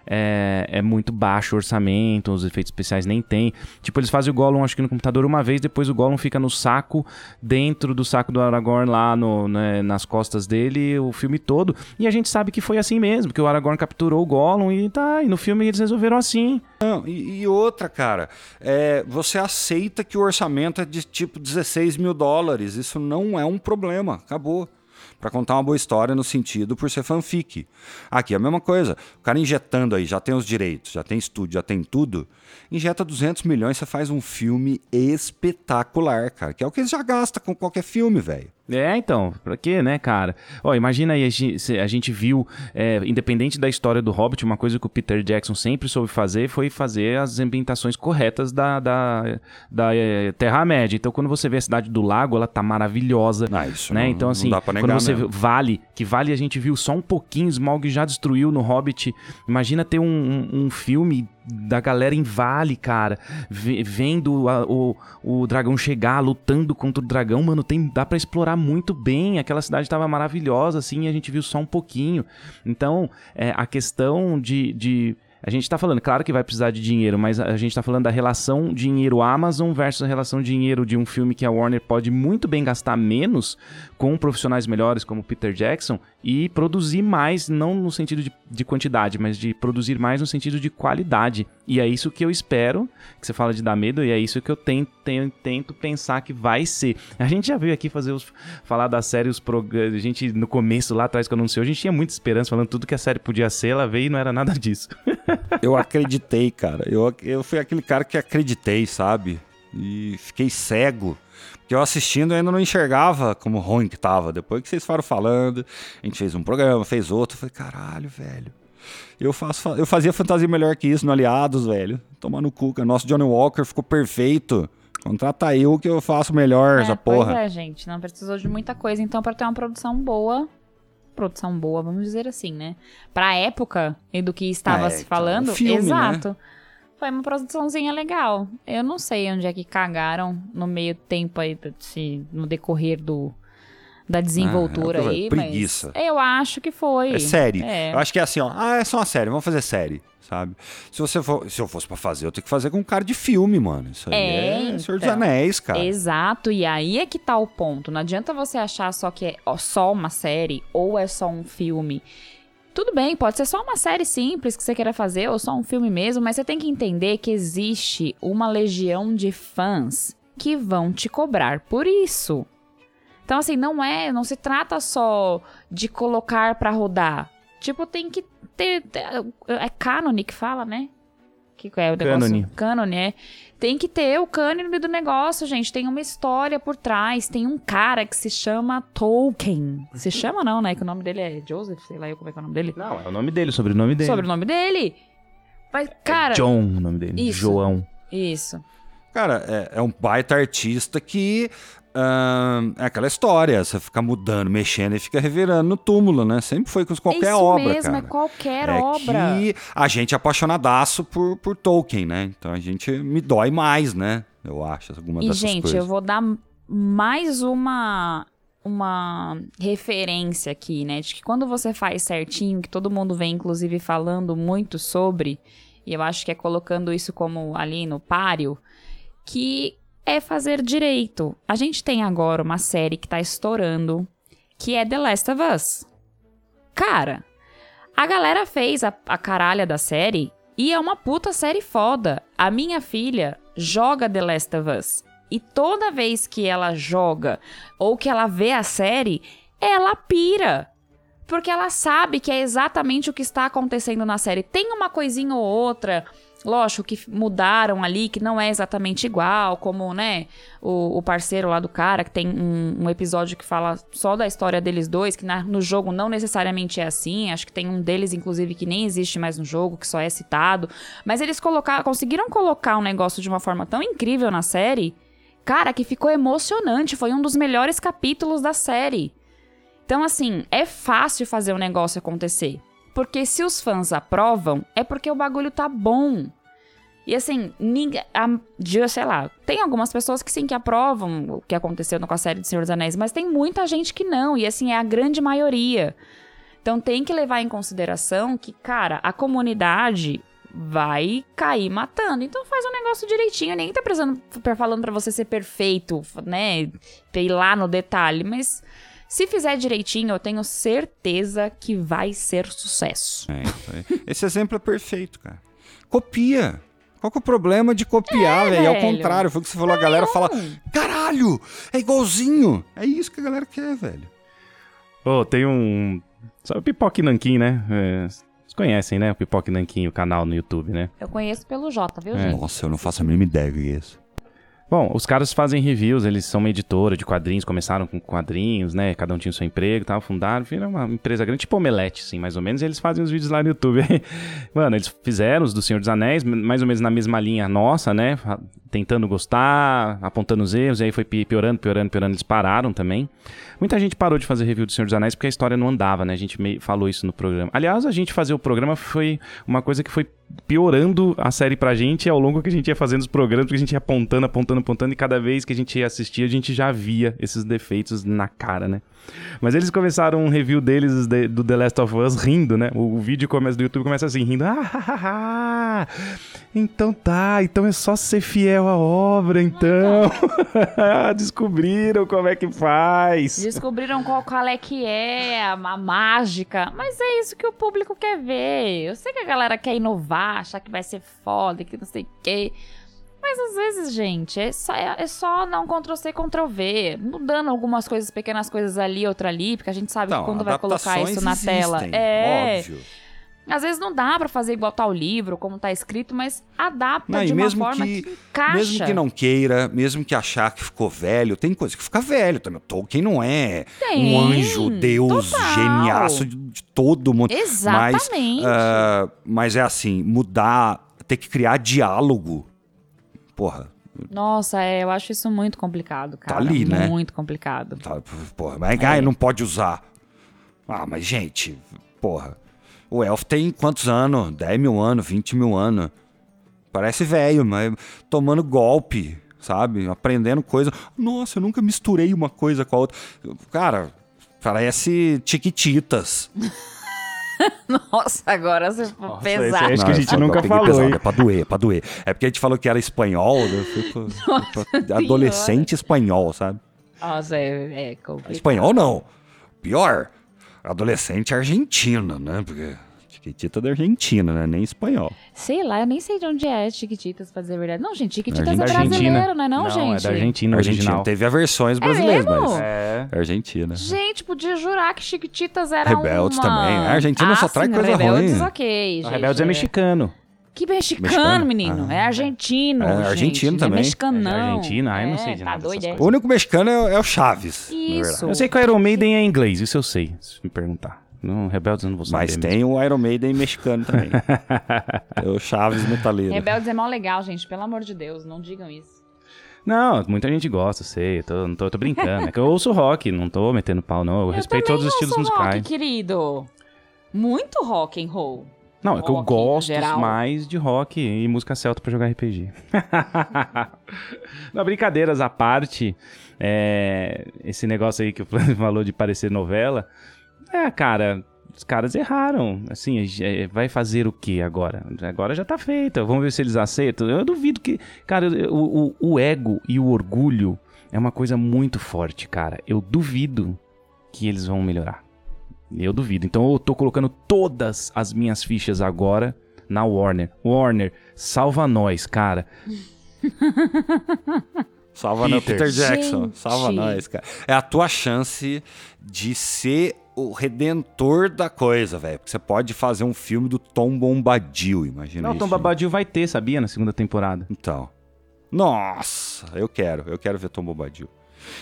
É, é muito baixo o orçamento, os efeitos especiais nem tem. Tipo, eles fazem o Gollum, acho que no computador uma vez, depois o Gollum fica no saco, dentro do saco do Aragorn, lá no, né, nas costas dele, o filme todo. E a gente sabe que foi assim mesmo, que o Aragorn capturou o Gollum e tá, e no filme eles resolveram assim. Não, e, e outra, cara, é, você aceita que o orçamento é de tipo 16 mil dólares. Isso não é um problema. Acabou. Pra contar uma boa história no sentido por ser fanfic. Aqui é a mesma coisa. O cara injetando aí, já tem os direitos, já tem estúdio, já tem tudo. Injeta 200 milhões, você faz um filme espetacular, cara. Que é o que eles já gastam com qualquer filme, velho. É, então, pra quê, né, cara? Ó, imagina aí, a gente, a gente viu, é, independente da história do Hobbit, uma coisa que o Peter Jackson sempre soube fazer foi fazer as ambientações corretas da, da, da é, Terra-média. Então, quando você vê a Cidade do Lago, ela tá maravilhosa. Ah, isso né? não- então, não assim, dá pra quando negar você mesmo. vê Vale, que Vale a gente viu só um pouquinho, Smaug já destruiu no Hobbit. Imagina ter um, um, um filme da galera em Vale, cara, ve- vendo a- o, o dragão chegar, lutando contra o dragão, mano, tem, dá pra explorar muito bem. Aquela cidade tava maravilhosa, assim, e a gente viu só um pouquinho. Então, é, a questão de. de a gente tá falando, claro que vai precisar de dinheiro, mas a gente tá falando da relação dinheiro-Amazon versus a relação dinheiro de um filme que a Warner pode muito bem gastar menos com profissionais melhores como Peter Jackson e produzir mais, não no sentido de, de quantidade, mas de produzir mais no sentido de qualidade. E é isso que eu espero, que você fala de dar medo, e é isso que eu tento, tento, tento pensar que vai ser. A gente já veio aqui fazer os, falar da série, os programas, a gente no começo lá atrás que anunciou, a gente tinha muita esperança falando tudo que a série podia ser, ela veio e não era nada <laughs> disso. Eu acreditei, cara. Eu, eu fui aquele cara que acreditei, sabe? E fiquei cego que eu assistindo ainda não enxergava como ruim que tava. Depois que vocês foram falando, a gente fez um programa, fez outro, eu falei, caralho, velho. Eu, faço, eu fazia fantasia melhor que isso no Aliados, velho. Tomar no cu, cara. Nosso Johnny Walker ficou perfeito. Contrata eu que eu faço melhor É, essa porra. Pois é, gente. Não precisou de muita coisa, então, pra ter uma produção boa. Produção boa, vamos dizer assim, né? Pra época e do que estava É, se então, falando, um filme, exato. Foi uma produçãozinha legal. Eu não sei onde é que cagaram no meio tempo aí, se, no decorrer do, da desenvoltura eu aí, preguiça. mas eu acho que foi. É série. É. Eu acho que é assim, ó. Ah, é só uma série, vamos fazer série, sabe? Se você for, se eu fosse pra fazer, eu tenho que fazer com cara de filme, mano. Isso aí É, é, Senhor dos então. Anéis, cara. Exato, e aí é que tá o ponto. Não adianta você achar só que é só uma série ou é só um filme. Tudo bem, pode ser só uma série simples que você queira fazer ou só um filme mesmo, mas você tem que entender que existe uma legião de fãs que vão te cobrar por isso. Então assim, não é, não se trata só de colocar pra rodar. Tipo, tem que ter, ter- é cânone que fala, né? Que é o negócio? Cânone. Cânone, é. Tem que ter o cânone do negócio, gente. Tem uma história por trás. Tem um cara que se chama Tolkien. Se chama não, né? Que o nome dele é Joseph, sei lá eu como é que é o nome dele. Não, é o nome dele, o sobrenome dele. Sobre o nome dele. Mas, cara... John, o nome dele. Isso. João. Isso. Cara, é, é um baita artista que. ahn, é aquela história, você fica mudando, mexendo e fica revirando no túmulo, né? Sempre foi com qualquer é isso obra, mesmo, cara. é qualquer é obra. que a gente é apaixonadaço por, por Tolkien, né? Então a gente me dói mais, né? Eu acho, alguma E, dessas gente, coisas. eu vou dar mais uma uma referência aqui, né? De que quando você faz certinho, que todo mundo vem, inclusive, falando muito sobre, e eu acho que é colocando isso como ali no páreo, que é fazer direito. A gente tem agora uma série que tá estourando, que é The Last of Us. Cara, a galera fez a, a caralha da série e é uma puta série foda. A minha filha joga The Last of Us. E toda vez que ela joga ou que ela vê a série, ela pira. Porque ela sabe que é exatamente o que está acontecendo na série. Tem uma coisinha ou outra, lógico, que mudaram ali, que não é exatamente igual, como, né, o, o parceiro lá do cara, que tem um, um episódio que fala só da história deles dois, que na- no jogo não necessariamente é assim. Acho que tem um deles, inclusive, que nem existe mais no jogo, que só é citado. Mas eles colocar, conseguiram colocar um negócio de uma forma tão incrível na série, cara, que ficou emocionante. Foi um dos melhores capítulos da série. Então, assim, é fácil fazer o negócio acontecer. Porque se os fãs aprovam, é porque o bagulho tá bom. E assim, ninguém. A, sei lá, tem algumas pessoas que sim que aprovam o que aconteceu com a série de Senhor dos Anéis, mas tem muita gente que não, e assim, é a grande maioria. Então tem que levar em consideração que, cara, a comunidade vai cair matando. Então faz um negócio direitinho. Ninguém tá precisando, falando pra você ser perfeito, né? Ir lá no detalhe, mas se fizer direitinho, eu tenho certeza que vai ser sucesso. É, isso aí. Esse exemplo é perfeito, cara. Copia. Qual que é o problema de copiar, velho? É ao contrário, foi o que você falou, a galera fala, caralho, é igualzinho. É isso que a galera quer, velho. Ô, tem um. Sabe o Pipoque Nanquim, né? É, Vocês conhecem, né? O Pipoque Nanquim, o canal no YouTube, né? Eu conheço pelo Jota, viu, É. gente? Nossa, eu não faço a mínima ideia do que é isso. Bom, os caras fazem reviews, eles são uma editora de quadrinhos, começaram com quadrinhos, né? Cada um tinha o seu emprego e tal, fundaram, viram uma empresa grande, tipo Omelete, assim, mais ou menos, e eles fazem os vídeos lá no YouTube. <laughs> Mano, eles fizeram os do Senhor dos Anéis, mais ou menos na mesma linha nossa, né? Tentando gostar, apontando os erros, e aí foi pi- piorando, piorando, piorando, eles pararam também. Muita gente parou de fazer review do Senhor dos Anéis porque a história não andava, né? A gente meio falou isso no programa. Aliás, a gente fazer o programa foi uma coisa que foi piorando a série pra gente ao longo que a gente ia fazendo os programas, porque a gente ia apontando, apontando, apontando, e cada vez que a gente ia assistir, a gente já via esses defeitos na cara, né? Mas eles começaram um review deles de- do The Last of Us rindo, né? O, o vídeo começa do YouTube começa assim, rindo. Ah, ha, ha, ha. então tá, então é só ser fiel à obra, então. <laughs> Descobriram como é que faz. Descobriram qual, qual é que é a mágica. Mas é isso que o público quer ver. Eu sei que a galera quer inovar, achar que vai ser foda, que não sei o quê. Mas às vezes, gente, é só, é, é só não Ctrl-C, Ctrl-V. Mudando algumas coisas, pequenas coisas ali, outra ali, porque a gente sabe Então, que quando vai colocar isso na tela. existem, É. Óbvio. Às vezes não dá pra fazer igual tá o livro, como tá escrito, mas adapta Não, de uma forma que- que, encaixa. Mesmo que não queira, mesmo que achar que ficou velho, tem coisa que fica velho também. O Tolkien não é Tem, um anjo, Deus, total. geniaço de, todo mundo. Exatamente. Mas, ah, mas é assim, mudar, ter que criar diálogo. Porra, Nossa, é, eu acho isso muito complicado, cara. ali, né? Muito complicado. tá, porra, mas É. ai, não pode usar. Ah, mas gente, porra. O elfo tem quantos anos? 10 mil anos, 20 mil anos. Parece velho, mas tomando golpe, sabe? Aprendendo coisa. Nossa, eu nunca misturei uma coisa com a outra. Cara, parece Tiquititas. <laughs> Nossa, agora você ficou Nossa, pesado. esse Acho que a gente é, nunca falou, pesado? É pra doer, é pra doer. É porque a gente falou que era espanhol, né? eu fui pro- fui pro adolescente espanhol, sabe? Nossa, é, é complicado. Espanhol não. Pior, adolescente argentino, né? Porque Chiquitita é da Argentina, né? Nem espanhol. Sei lá, eu nem sei de onde é Chiquititas, pra dizer a verdade. Não, gente, Chiquititas Argentina. é brasileiro, não é não, gente? é da Argentina, Argentina. original. Teve a versões brasileiras, mesmo? mas. É. É Argentina. Gente, podia jurar que Chiquititas era Rebeldes uma... também. A Argentina ah, só traz sim, coisa Rebeldes, ruim. ok, gente. Rebeldes é mexicano. Que mexicano, Mexicano? menino. Ah. É argentino, É gente. argentino Não também. É mexicano, É não. Argentina? Ah, eu não É, sei de tá nada doido, é? O único mexicano é, é o Chaves. Isso. Eu sei que o Iron Maiden é inglês, isso eu sei, se me perguntar. No Rebeldes eu não vou saber. Mas mesmo. tem o Iron Maiden mexicano também. <laughs> é o Chaves metaleiro. Rebeldes é mó legal, gente. Pelo amor de Deus, não digam isso. Não, muita gente gosta, eu sei. Eu tô, não tô, eu tô brincando. É que eu ouço rock, não tô metendo pau, não. Eu, respeito também todos os estilos ouço musicais. rock, querido. Muito rock and roll. Não, é que eu gosto mais de rock e música celta pra jogar RPG. <laughs> não, brincadeiras à parte, é, esse negócio aí que o Flávio <laughs> falou de parecer novela, é, cara, os caras erraram. Assim, é, vai fazer o que agora? Agora já tá feito. Vamos ver se eles aceitam. Eu duvido que. Cara, o, o, o ego e o orgulho é uma coisa muito forte, cara. Eu duvido que eles vão melhorar. Eu duvido. Então eu tô colocando todas as minhas fichas agora na Warner. Warner, salva nós, cara. <laughs> Salva no Peter. Peter Jackson. Gente. Salva nós, cara. É a tua chance de ser o redentor da coisa, velho. Porque você pode fazer um filme do Tom Bombadil, imagina Não, o isso. Tom Babadil vai ter, sabia? Na segunda temporada. Então. Nossa, eu quero. Eu quero ver Tom Bombadil.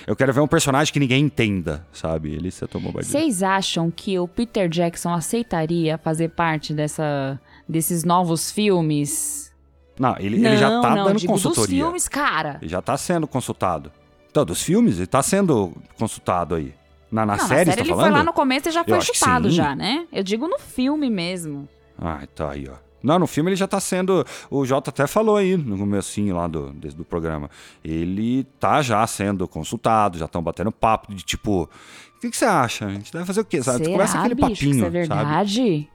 Eu quero ver um personagem que ninguém entenda, sabe? Ele ser Tom Bombadil. Vocês acham que o Peter Jackson aceitaria fazer parte dessa, desses novos filmes? Não, ele, ele já Não, tá não, dando digo dos consultoria. filmes, cara. Ele já tá sendo consultado. Então, dos filmes, ele tá sendo consultado aí. Na, na não, série, na série tá ele falando? foi lá no começo e já foi chutado já, né? Eu digo no filme mesmo. Ah, então aí, ó. Não, no filme ele já tá sendo. O Jota até falou aí no comecinho lá do, do programa. Ele tá já sendo consultado, já estão batendo papo de tipo. O que, que você acha? A gente deve fazer o quê? Sabe? Será, Começa aquele bicho, papinho. isso é sabe? verdade?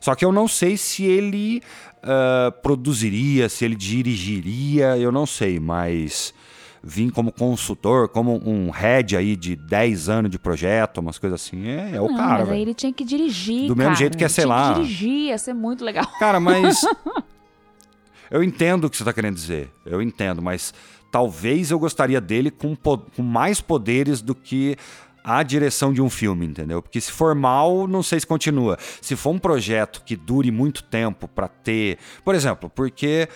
Só que eu não sei se ele ah, produziria, se ele dirigiria, eu não sei, mas vir como consultor, como um head aí de 10 anos de projeto, umas coisas assim, é, é o não, cara, mas aí velho. ele tinha que dirigir, Do mesmo cara. jeito que é, sei tinha lá- Que dirigir, ia ser muito legal. Cara, mas. <laughs> eu entendo o que você tá querendo dizer. Eu entendo, mas talvez eu gostaria dele com, com mais poderes do que a direção de um filme, entendeu? Porque se for mal, não sei se continua. Se for um projeto que dure muito tempo pra ter. Por exemplo, porque,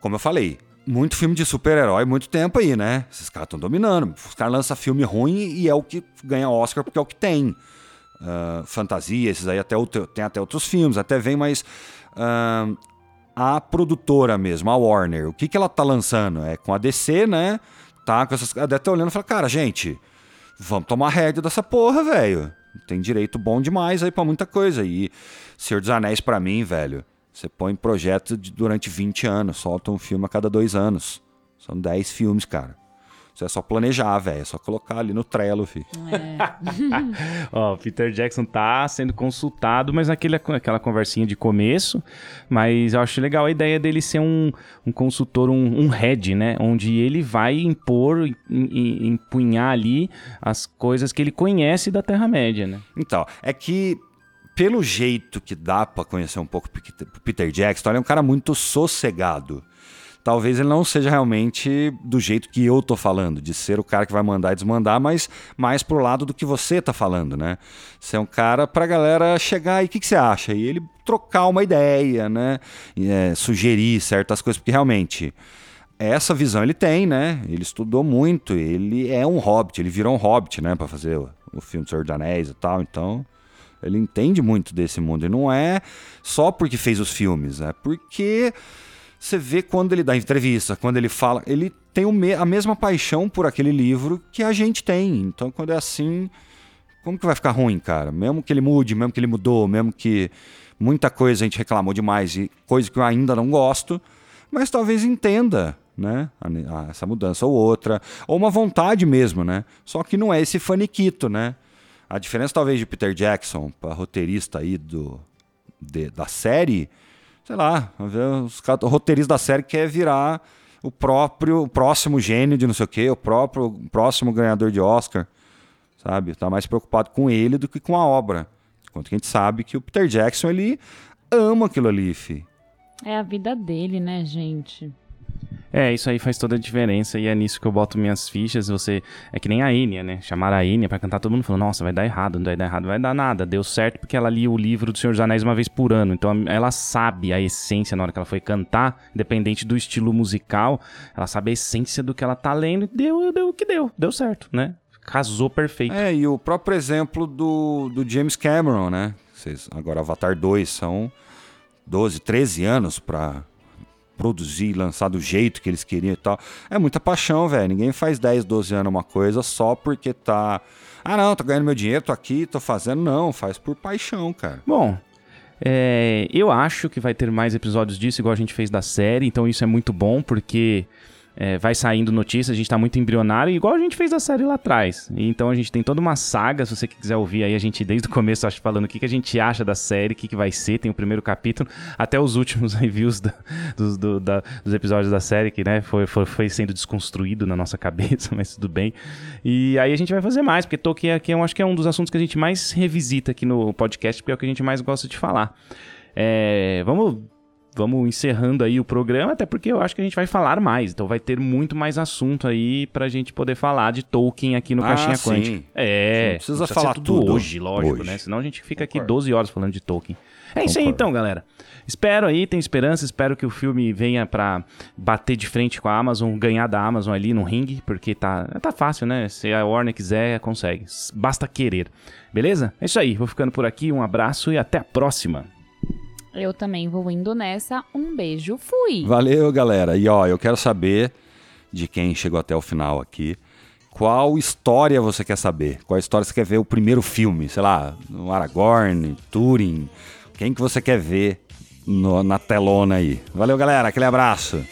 como eu falei. Muito filme de super-herói, muito tempo aí, né? Esses caras estão dominando. Os caras lançam filme ruim e é o que ganha Oscar porque é o que tem. Ah, fantasia, esses aí até outro- tem até outros filmes, até vem, mas ah, a produtora mesmo, a Warner, o que, que ela tá lançando? É com a DC, né? Tá com essas. A DC tá olhando e fala, cara, gente, vamos tomar rédea dessa porra, velho. Tem direito bom demais aí pra muita coisa. E Senhor dos Anéis, pra mim, velho, você põe projeto durante 20 anos, solta um filme a cada dois anos. São 10 filmes, cara. Isso é só planejar, velho. É só colocar ali no Trello, filho. <laughs> Ó, Peter Jackson tá sendo consultado, mas naquele, aquela conversinha de começo. Mas eu acho legal a ideia dele ser um, um consultor, um, um head, né? Onde ele vai impor, em- empunhar ali as coisas que ele conhece da Terra-média, né? Então, é que pelo jeito que dá pra conhecer um pouco o Peter- Jackson, ele é um cara muito sossegado. talvez ele não seja realmente do jeito que eu tô falando, de ser o cara que vai mandar e desmandar, mas mais pro lado do que você tá falando, né? Você é um cara pra galera chegar e o que, que você acha? E ele trocar uma ideia, né? É, sugerir certas coisas, porque realmente essa visão ele tem, né? Ele estudou muito, ele é um hobbit, ele virou um hobbit, né? Pra fazer o, o filme do Senhor dos Anéis e tal, então... Ele entende muito desse mundo. E não é só porque fez os filmes, é porque você vê quando ele dá entrevista, quando ele fala, ele tem a mesma paixão por aquele livro que a gente tem. Então, quando é assim, como que vai ficar ruim, cara? Mesmo que ele mude, mesmo que ele mudou, mesmo que muita coisa a gente reclamou demais e coisa que eu ainda não gosto, mas talvez entenda, né? Essa mudança ou outra, ou uma vontade mesmo, né? Só que não é esse faniquito, né? A diferença talvez de Peter Jackson para roteirista aí do de, da série sei lá, os roteiristas da série quer virar o próprio, o próximo gênio de não sei o quê, o próprio o próximo ganhador de Oscar, sabe? Tá mais preocupado com ele do que com a obra. Enquanto que a gente sabe que o Peter Jackson, ele ama aquilo ali, fi. É a vida dele, né, gente? É, isso aí faz toda a diferença e é nisso que eu boto minhas fichas. Você é que nem a Enya, né? Chamaram a Enya pra cantar, todo mundo falou: Nossa, vai dar errado, não vai dar errado, vai dar nada. Deu certo porque ela lia o livro do Senhor dos Anéis uma vez por ano. Então ela sabe a essência na hora que ela foi cantar, independente do estilo musical, ela sabe a essência do que ela tá lendo e deu, deu o que deu, deu certo, né? Casou perfeito. É, e o próprio exemplo do, do James Cameron, né? Vocês, agora Avatar 2 são 12, 13 anos pra produzir, lançar do jeito que eles queriam e tal. É muita paixão, velho. Ninguém faz 10, 12 anos uma coisa só porque tá. Ah, não, tô ganhando meu dinheiro, tô aqui, tô fazendo. Não, faz por paixão, cara. Bom, é, eu acho que vai ter mais episódios disso, igual a gente fez da série, então isso é muito bom, porque é, vai saindo notícias, a gente tá muito embrionário, igual a gente fez a série lá atrás. Então a gente tem toda uma saga, se você quiser ouvir aí, a gente desde o começo acho falando o que, que a gente acha da série, o que, que vai ser, tem o primeiro capítulo, até os últimos <laughs> reviews dos, do, da, dos episódios da série, que né, foi, foi, foi, sendo desconstruído na nossa <laughs> cabeça, mas tudo bem. E aí a gente vai fazer mais, porque Tolkien aqui eu acho que é um dos assuntos que a gente mais revisita aqui no podcast, porque é o que a gente mais gosta de falar. É, vamos vamos encerrando aí o programa, até porque eu acho que a gente vai falar mais. Então vai ter muito mais assunto aí pra gente poder falar de Tolkien aqui no ah, Caixinha sim. Quântica. É, não precisa, precisa falar tudo, tudo hoje, lógico, hoje. né? Senão a gente fica aqui 12 horas falando de Tolkien. É Concordo. isso aí então, galera. Espero aí, tenho esperança, espero que o filme venha pra bater de frente com a Amazon, ganhar da Amazon ali no ringue, porque tá, tá fácil, né? Se a Warner quiser, consegue. Basta querer. Beleza? É isso aí, vou ficando por aqui, um abraço e até a próxima. Eu também vou indo nessa. Um beijo, fui. Valeu, galera. E ó, eu quero saber de quem chegou até o final aqui. Qual história você quer saber? Qual história você quer ver o primeiro filme? Sei lá, no Aragorn, Turing. Quem que você quer ver no, na telona aí? Valeu, galera. Aquele abraço.